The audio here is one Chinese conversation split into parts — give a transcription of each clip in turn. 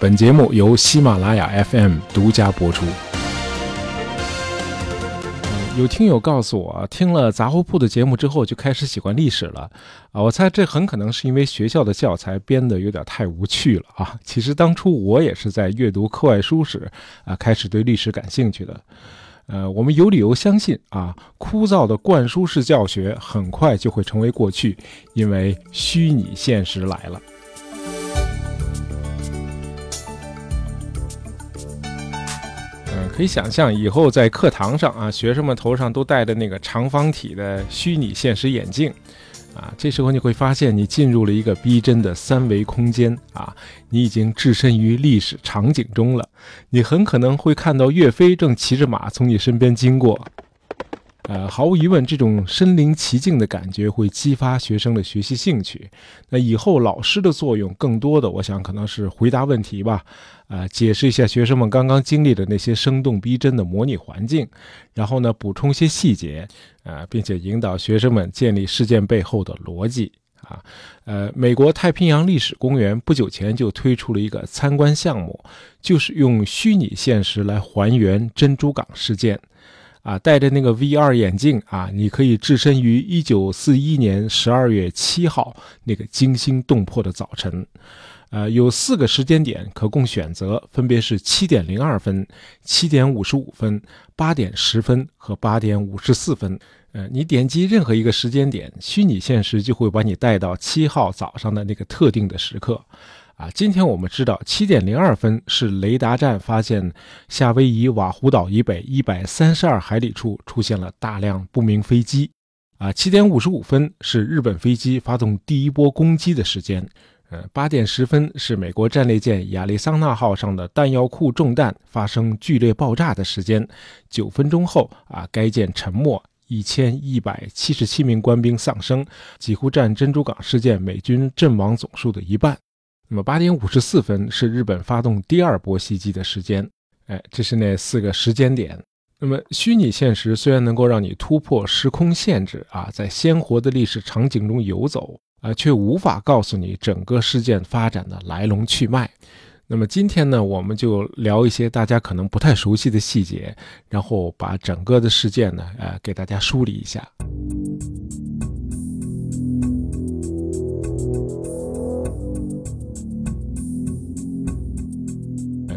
本节目由喜马拉雅 FM 独家播出。有听友告诉我，听了杂货铺的节目之后，就开始喜欢历史了啊！我猜这很可能是因为学校的教材编得有点太无趣了啊！其实当初我也是在阅读课外书时啊，开始对历史感兴趣的。呃，我们有理由相信啊，枯燥的灌输式教学很快就会成为过去，因为虚拟现实来了。嗯可以想象，以后在课堂上啊，学生们头上都戴着那个长方体的虚拟现实眼镜，啊，这时候你会发现你进入了一个逼真的三维空间啊，你已经置身于历史场景中了，你很可能会看到岳飞正骑着马从你身边经过。呃，毫无疑问，这种身临其境的感觉会激发学生的学习兴趣。那以后老师的作用更多的，我想可能是回答问题吧，啊，解释一下学生们刚刚经历的那些生动逼真的模拟环境，然后呢补充一些细节，啊，并且引导学生们建立事件背后的逻辑。啊，呃，美国太平洋历史公园不久前就推出了一个参观项目，就是用虚拟现实来还原珍珠港事件。啊，戴着那个 VR 眼镜啊，你可以置身于1941年12月7号那个惊心动魄的早晨。呃，有四个时间点可供选择，分别是7点02分、7点55分、8点10分和8点54分。呃，你点击任何一个时间点，虚拟现实就会把你带到7号早上的那个特定的时刻。啊，今天我们知道七点零二分是雷达站发现夏威夷瓦胡岛以北一百三十二海里处出现了大量不明飞机。啊，七点五十五分是日本飞机发动第一波攻击的时间。呃，八点十分是美国战列舰亚利桑那号上的弹药库中弹发生剧烈爆炸的时间。九分钟后，啊，该舰沉没，一千一百七十七名官兵丧生，几乎占珍珠港事件美军阵亡总数的一半。那么八点五十四分是日本发动第二波袭击的时间，哎，这是那四个时间点。那么虚拟现实虽然能够让你突破时空限制啊，在鲜活的历史场景中游走啊，却无法告诉你整个事件发展的来龙去脉。那么今天呢，我们就聊一些大家可能不太熟悉的细节，然后把整个的事件呢，呃，给大家梳理一下。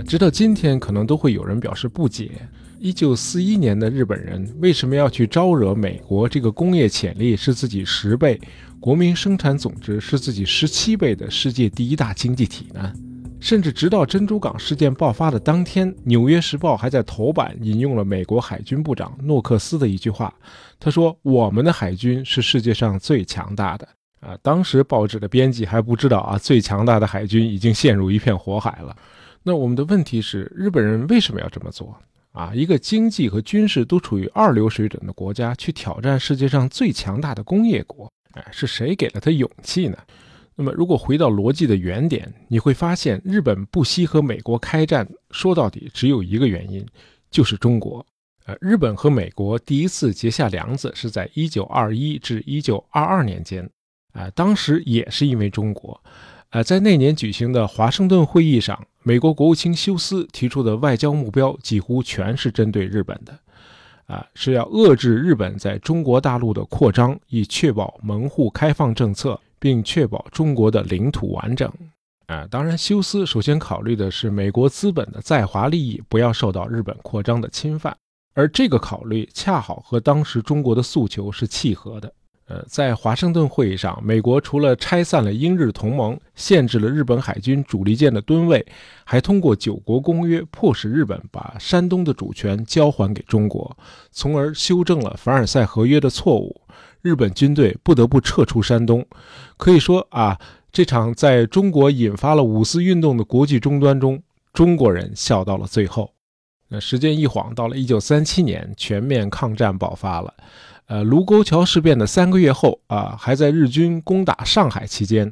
直到今天，可能都会有人表示不解：一九四一年的日本人为什么要去招惹美国这个工业潜力是自己十倍、国民生产总值是自己十七倍的世界第一大经济体呢？甚至直到珍珠港事件爆发的当天，《纽约时报》还在头版引用了美国海军部长诺克斯的一句话，他说：“我们的海军是世界上最强大的。”啊，当时报纸的编辑还不知道啊，最强大的海军已经陷入一片火海了。那我们的问题是，日本人为什么要这么做啊？一个经济和军事都处于二流水准的国家，去挑战世界上最强大的工业国，哎，是谁给了他勇气呢？那么，如果回到逻辑的原点，你会发现，日本不惜和美国开战，说到底只有一个原因，就是中国。呃，日本和美国第一次结下梁子是在1921至1922年间，啊，当时也是因为中国。呃，在那年举行的华盛顿会议上，美国国务卿休斯提出的外交目标几乎全是针对日本的，啊，是要遏制日本在中国大陆的扩张，以确保门户开放政策，并确保中国的领土完整。啊，当然，休斯首先考虑的是美国资本的在华利益不要受到日本扩张的侵犯，而这个考虑恰好和当时中国的诉求是契合的。呃，在华盛顿会议上，美国除了拆散了英日同盟，限制了日本海军主力舰的吨位，还通过九国公约迫使日本把山东的主权交还给中国，从而修正了凡尔赛合约的错误。日本军队不得不撤出山东。可以说啊，这场在中国引发了五四运动的国际终端中，中国人笑到了最后。那时间一晃，到了一九三七年，全面抗战爆发了。呃，卢沟桥事变的三个月后啊，还在日军攻打上海期间，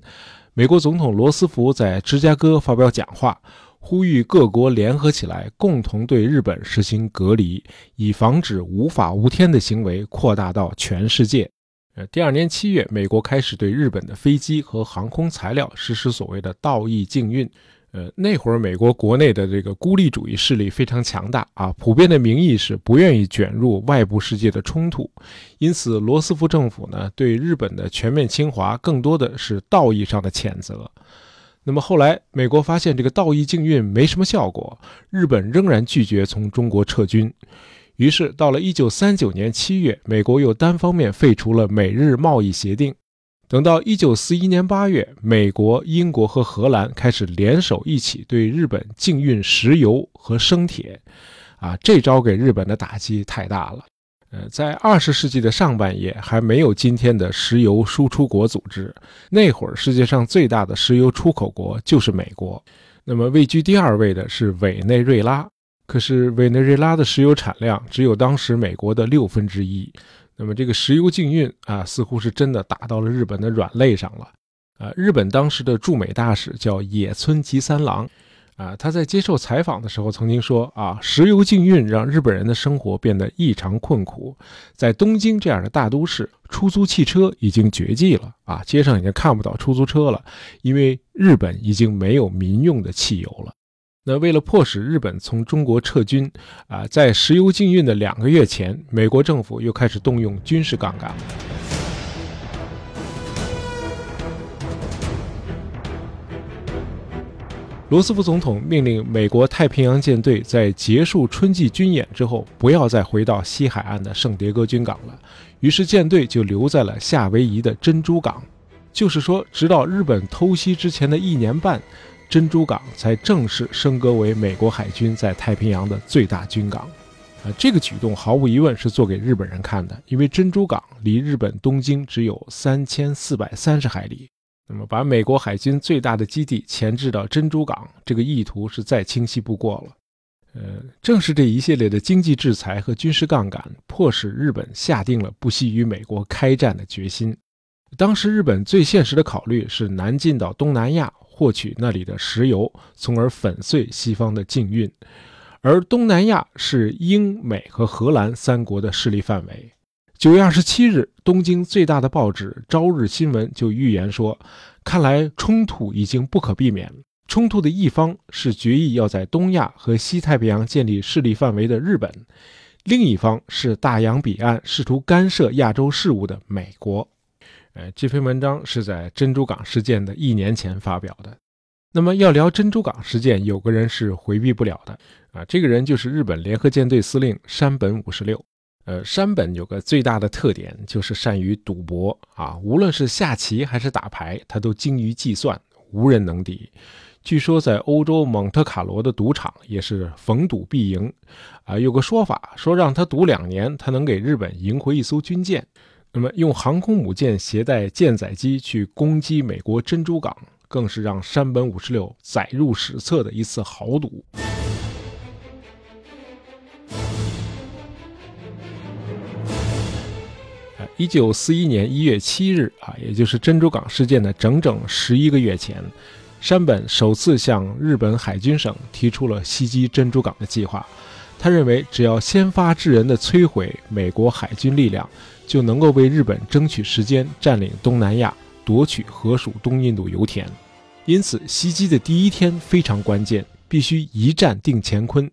美国总统罗斯福在芝加哥发表讲话，呼吁各国联合起来，共同对日本实行隔离，以防止无法无天的行为扩大到全世界。呃，第二年七月，美国开始对日本的飞机和航空材料实施所谓的道义禁运。呃，那会儿美国国内的这个孤立主义势力非常强大啊，普遍的民意是不愿意卷入外部世界的冲突，因此罗斯福政府呢对日本的全面侵华更多的是道义上的谴责。那么后来美国发现这个道义禁运没什么效果，日本仍然拒绝从中国撤军，于是到了1939年7月，美国又单方面废除了美日贸易协定。等到一九四一年八月，美国、英国和荷兰开始联手一起对日本禁运石油和生铁，啊，这招给日本的打击太大了。呃，在二十世纪的上半叶，还没有今天的石油输出国组织，那会儿世界上最大的石油出口国就是美国。那么位居第二位的是委内瑞拉，可是委内瑞拉的石油产量只有当时美国的六分之一。那么这个石油禁运啊，似乎是真的打到了日本的软肋上了。啊，日本当时的驻美大使叫野村吉三郎，啊，他在接受采访的时候曾经说啊，石油禁运让日本人的生活变得异常困苦，在东京这样的大都市，出租汽车已经绝迹了啊，街上已经看不到出租车了，因为日本已经没有民用的汽油了。那为了迫使日本从中国撤军，啊，在石油禁运的两个月前，美国政府又开始动用军事杠杆。罗斯福总统命令美国太平洋舰队在结束春季军演之后，不要再回到西海岸的圣迭戈军港了。于是舰队就留在了夏威夷的珍珠港。就是说，直到日本偷袭之前的一年半。珍珠港才正式升格为美国海军在太平洋的最大军港，啊，这个举动毫无疑问是做给日本人看的，因为珍珠港离日本东京只有三千四百三十海里，那么把美国海军最大的基地前置到珍珠港，这个意图是再清晰不过了。呃，正是这一系列的经济制裁和军事杠杆，迫使日本下定了不惜与美国开战的决心。当时日本最现实的考虑是南进到东南亚。获取那里的石油，从而粉碎西方的禁运，而东南亚是英美和荷兰三国的势力范围。九月二十七日，东京最大的报纸《朝日新闻》就预言说：“看来冲突已经不可避免。冲突的一方是决意要在东亚和西太平洋建立势力范围的日本，另一方是大洋彼岸试图干涉亚洲事务的美国。”呃，这篇文章是在珍珠港事件的一年前发表的。那么要聊珍珠港事件，有个人是回避不了的啊，这个人就是日本联合舰队司令山本五十六。呃，山本有个最大的特点就是善于赌博啊，无论是下棋还是打牌，他都精于计算，无人能敌。据说在欧洲蒙特卡罗的赌场也是逢赌必赢啊。有个说法说，让他赌两年，他能给日本赢回一艘军舰。那么，用航空母舰携带舰载机去攻击美国珍珠港，更是让山本五十六载入史册的一次豪赌。一九四一年一月七日啊，也就是珍珠港事件的整整十一个月前，山本首次向日本海军省提出了袭击珍珠港的计划。他认为，只要先发制人的摧毁美国海军力量。就能够为日本争取时间，占领东南亚，夺取河属东印度油田。因此，袭击的第一天非常关键，必须一战定乾坤。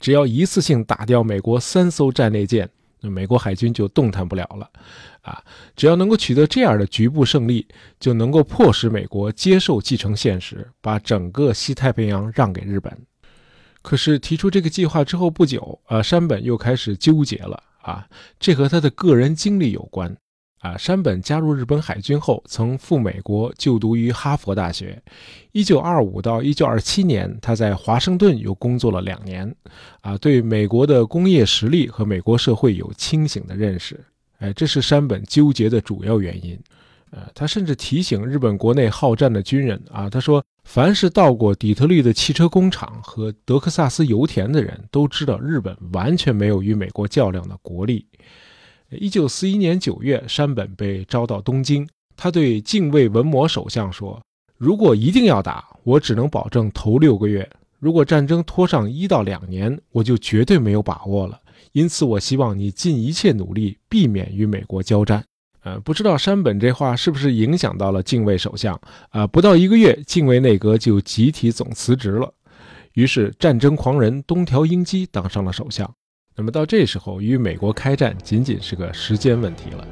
只要一次性打掉美国三艘战列舰，那美国海军就动弹不了了。啊，只要能够取得这样的局部胜利，就能够迫使美国接受继承现实，把整个西太平洋让给日本。可是提出这个计划之后不久，啊，山本又开始纠结了。啊，这和他的个人经历有关。啊，山本加入日本海军后，曾赴美国就读于哈佛大学。1925到1927年，他在华盛顿又工作了两年。啊，对美国的工业实力和美国社会有清醒的认识。哎，这是山本纠结的主要原因。呃，他甚至提醒日本国内好战的军人啊，他说。凡是到过底特律的汽车工厂和德克萨斯油田的人都知道，日本完全没有与美国较量的国力。一九四一年九月，山本被招到东京，他对近卫文磨首相说：“如果一定要打，我只能保证头六个月；如果战争拖上一到两年，我就绝对没有把握了。因此，我希望你尽一切努力避免与美国交战。”呃，不知道山本这话是不是影响到了近卫首相？啊，不到一个月，近卫内阁就集体总辞职了。于是，战争狂人东条英机当上了首相。那么到这时候，与美国开战仅仅是个时间问题了。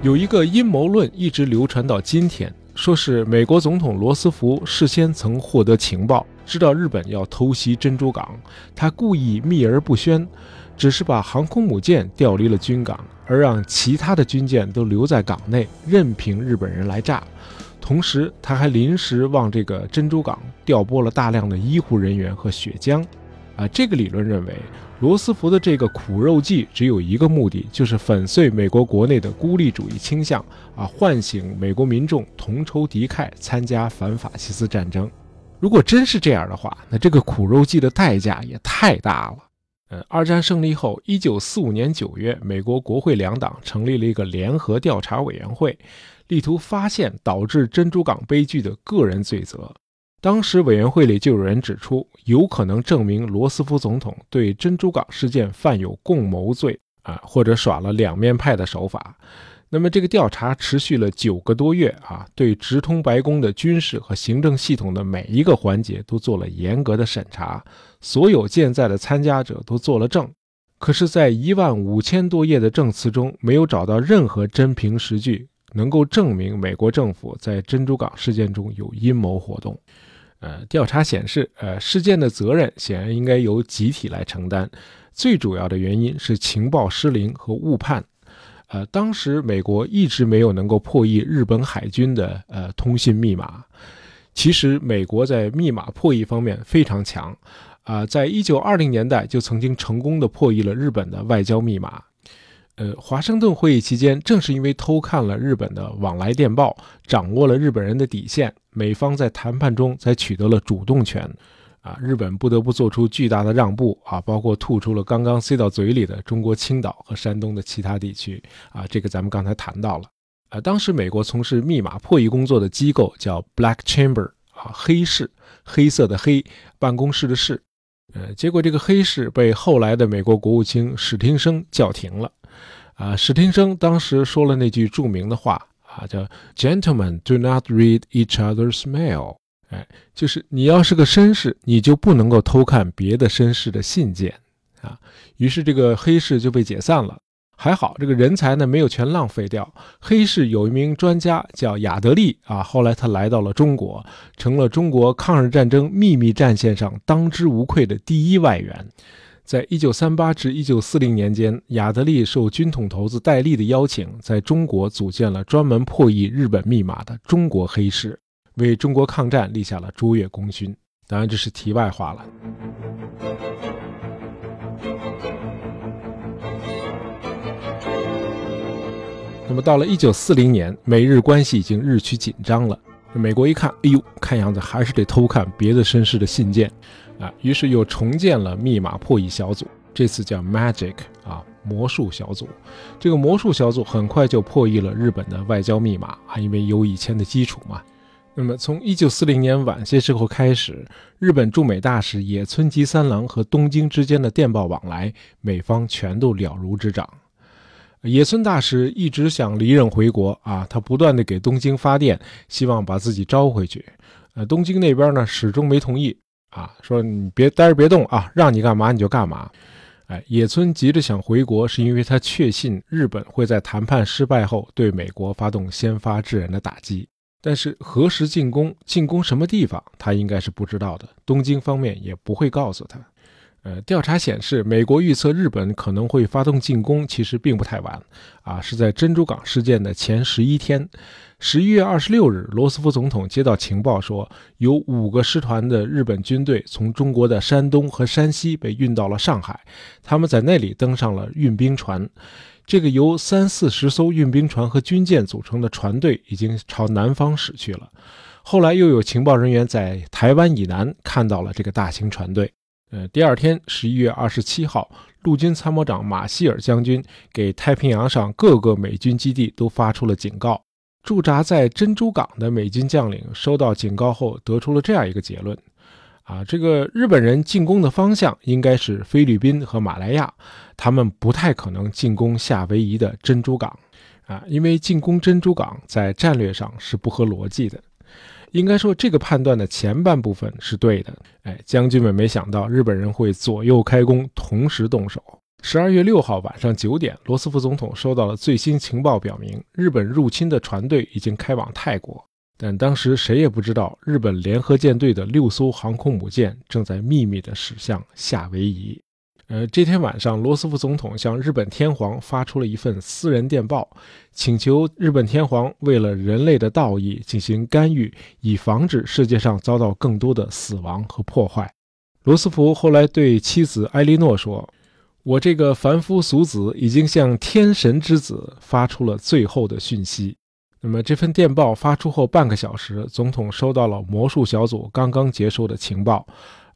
有一个阴谋论一直流传到今天，说是美国总统罗斯福事先曾获得情报。知道日本要偷袭珍珠港，他故意秘而不宣，只是把航空母舰调离了军港，而让其他的军舰都留在港内，任凭日本人来炸。同时，他还临时往这个珍珠港调拨了大量的医护人员和血浆。啊，这个理论认为，罗斯福的这个苦肉计只有一个目的，就是粉碎美国国内的孤立主义倾向，啊，唤醒美国民众同仇敌忾，参加反法西斯战争。如果真是这样的话，那这个苦肉计的代价也太大了。呃，二战胜利后，一九四五年九月，美国国会两党成立了一个联合调查委员会，力图发现导致珍珠港悲剧的个人罪责。当时委员会里就有人指出，有可能证明罗斯福总统对珍珠港事件犯有共谋罪啊，或者耍了两面派的手法。那么这个调查持续了九个多月啊，对直通白宫的军事和行政系统的每一个环节都做了严格的审查，所有健在的参加者都做了证。可是，在一万五千多页的证词中，没有找到任何真凭实据能够证明美国政府在珍珠港事件中有阴谋活动。呃，调查显示，呃，事件的责任显然应该由集体来承担，最主要的原因是情报失灵和误判。呃，当时美国一直没有能够破译日本海军的呃通信密码。其实，美国在密码破译方面非常强，啊，在一九二零年代就曾经成功的破译了日本的外交密码。呃，华盛顿会议期间，正是因为偷看了日本的往来电报，掌握了日本人的底线，美方在谈判中才取得了主动权。啊，日本不得不做出巨大的让步啊，包括吐出了刚刚塞到嘴里的中国青岛和山东的其他地区啊，这个咱们刚才谈到了。啊，当时美国从事密码破译工作的机构叫 Black Chamber 啊，黑室，黑色的黑，办公室的室。呃，结果这个黑室被后来的美国国务卿史汀生叫停了。啊，史汀生当时说了那句著名的话啊，叫 “Gentlemen do not read each other's mail”。哎，就是你要是个绅士，你就不能够偷看别的绅士的信件啊。于是这个黑市就被解散了。还好这个人才呢没有全浪费掉。黑市有一名专家叫亚德利啊，后来他来到了中国，成了中国抗日战争秘密战线上当之无愧的第一外援。在一九三八至一九四零年间，亚德利受军统头子戴笠的邀请，在中国组建了专门破译日本密码的中国黑市。为中国抗战立下了卓越功勋。当然，这是题外话了。那么，到了一九四零年，美日关系已经日趋紧张了。美国一看，哎呦，看样子还是得偷看别的绅士的信件啊，于是又重建了密码破译小组，这次叫 Magic 啊，魔术小组。这个魔术小组很快就破译了日本的外交密码啊，因为有以前的基础嘛。那么，从一九四零年晚些时候开始，日本驻美大使野村吉三郎和东京之间的电报往来，美方全都了如指掌。野村大使一直想离任回国啊，他不断的给东京发电，希望把自己招回去。呃，东京那边呢，始终没同意啊，说你别待着别动啊，让你干嘛你就干嘛。哎，野村急着想回国，是因为他确信日本会在谈判失败后对美国发动先发制人的打击。但是何时进攻、进攻什么地方，他应该是不知道的。东京方面也不会告诉他。呃，调查显示，美国预测日本可能会发动进攻，其实并不太晚。啊，是在珍珠港事件的前十一天，十一月二十六日，罗斯福总统接到情报说，有五个师团的日本军队从中国的山东和山西被运到了上海，他们在那里登上了运兵船。这个由三四十艘运兵船和军舰组成的船队已经朝南方驶去了。后来又有情报人员在台湾以南看到了这个大型船队。呃，第二天，十一月二十七号，陆军参谋长马歇尔将军给太平洋上各个美军基地都发出了警告。驻扎在珍珠港的美军将领收到警告后，得出了这样一个结论：啊，这个日本人进攻的方向应该是菲律宾和马来亚，他们不太可能进攻夏威夷的珍珠港，啊，因为进攻珍珠港在战略上是不合逻辑的。应该说，这个判断的前半部分是对的。哎，将军们没想到日本人会左右开弓，同时动手。十二月六号晚上九点，罗斯福总统收到了最新情报，表明日本入侵的船队已经开往泰国。但当时谁也不知道，日本联合舰队的六艘航空母舰正在秘密地驶向夏威夷。呃，这天晚上，罗斯福总统向日本天皇发出了一份私人电报，请求日本天皇为了人类的道义进行干预，以防止世界上遭到更多的死亡和破坏。罗斯福后来对妻子埃莉诺说：“我这个凡夫俗子已经向天神之子发出了最后的讯息。”那么这份电报发出后半个小时，总统收到了魔术小组刚刚接收的情报，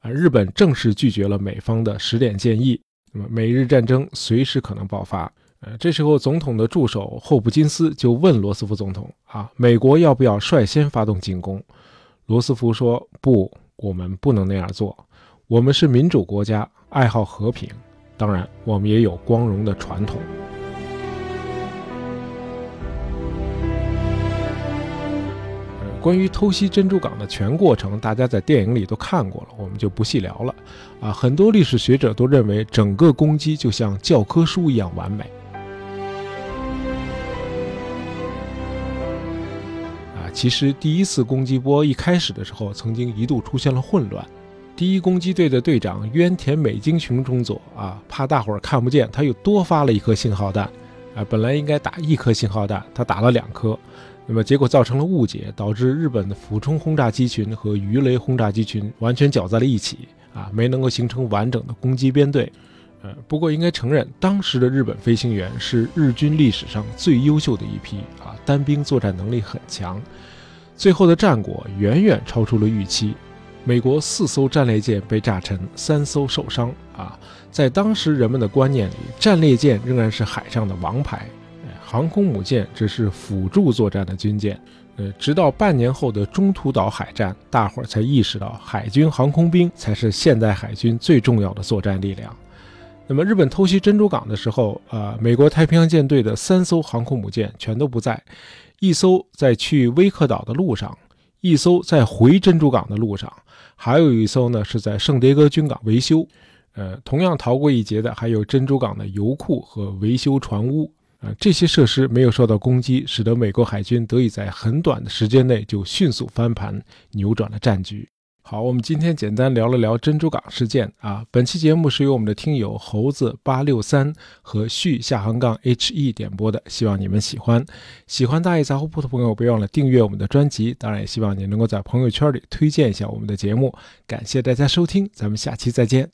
啊，日本正式拒绝了美方的十点建议。那么美日战争随时可能爆发。呃，这时候总统的助手霍普金斯就问罗斯福总统：啊，美国要不要率先发动进攻？罗斯福说：不，我们不能那样做。我们是民主国家，爱好和平，当然，我们也有光荣的传统。关于偷袭珍珠港的全过程，大家在电影里都看过了，我们就不细聊了。啊，很多历史学者都认为整个攻击就像教科书一样完美。啊，其实第一次攻击波一开始的时候，曾经一度出现了混乱。第一攻击队的队长渊田美京雄中佐啊，怕大伙儿看不见，他又多发了一颗信号弹。啊，本来应该打一颗信号弹，他打了两颗。那么结果造成了误解，导致日本的俯冲轰炸机群和鱼雷轰炸机群完全搅在了一起啊，没能够形成完整的攻击编队。呃，不过应该承认，当时的日本飞行员是日军历史上最优秀的一批啊，单兵作战能力很强。最后的战果远远超出了预期，美国四艘战列舰被炸沉，三艘受伤啊。在当时人们的观念里，战列舰仍然是海上的王牌。航空母舰只是辅助作战的军舰，呃，直到半年后的中途岛海战，大伙儿才意识到海军航空兵才是现代海军最重要的作战力量。那么，日本偷袭珍珠港的时候，呃，美国太平洋舰队的三艘航空母舰全都不在，一艘在去威克岛的路上，一艘在回珍珠港的路上，还有一艘呢是在圣迭戈军港维修。呃，同样逃过一劫的还有珍珠港的油库和维修船坞。啊，这些设施没有受到攻击，使得美国海军得以在很短的时间内就迅速翻盘，扭转了战局。好，我们今天简单聊了聊珍珠港事件啊。本期节目是由我们的听友猴子八六三和旭下横杠 H E 点播的，希望你们喜欢。喜欢大爷杂货铺的朋友，别忘了订阅我们的专辑。当然，也希望你能够在朋友圈里推荐一下我们的节目。感谢大家收听，咱们下期再见。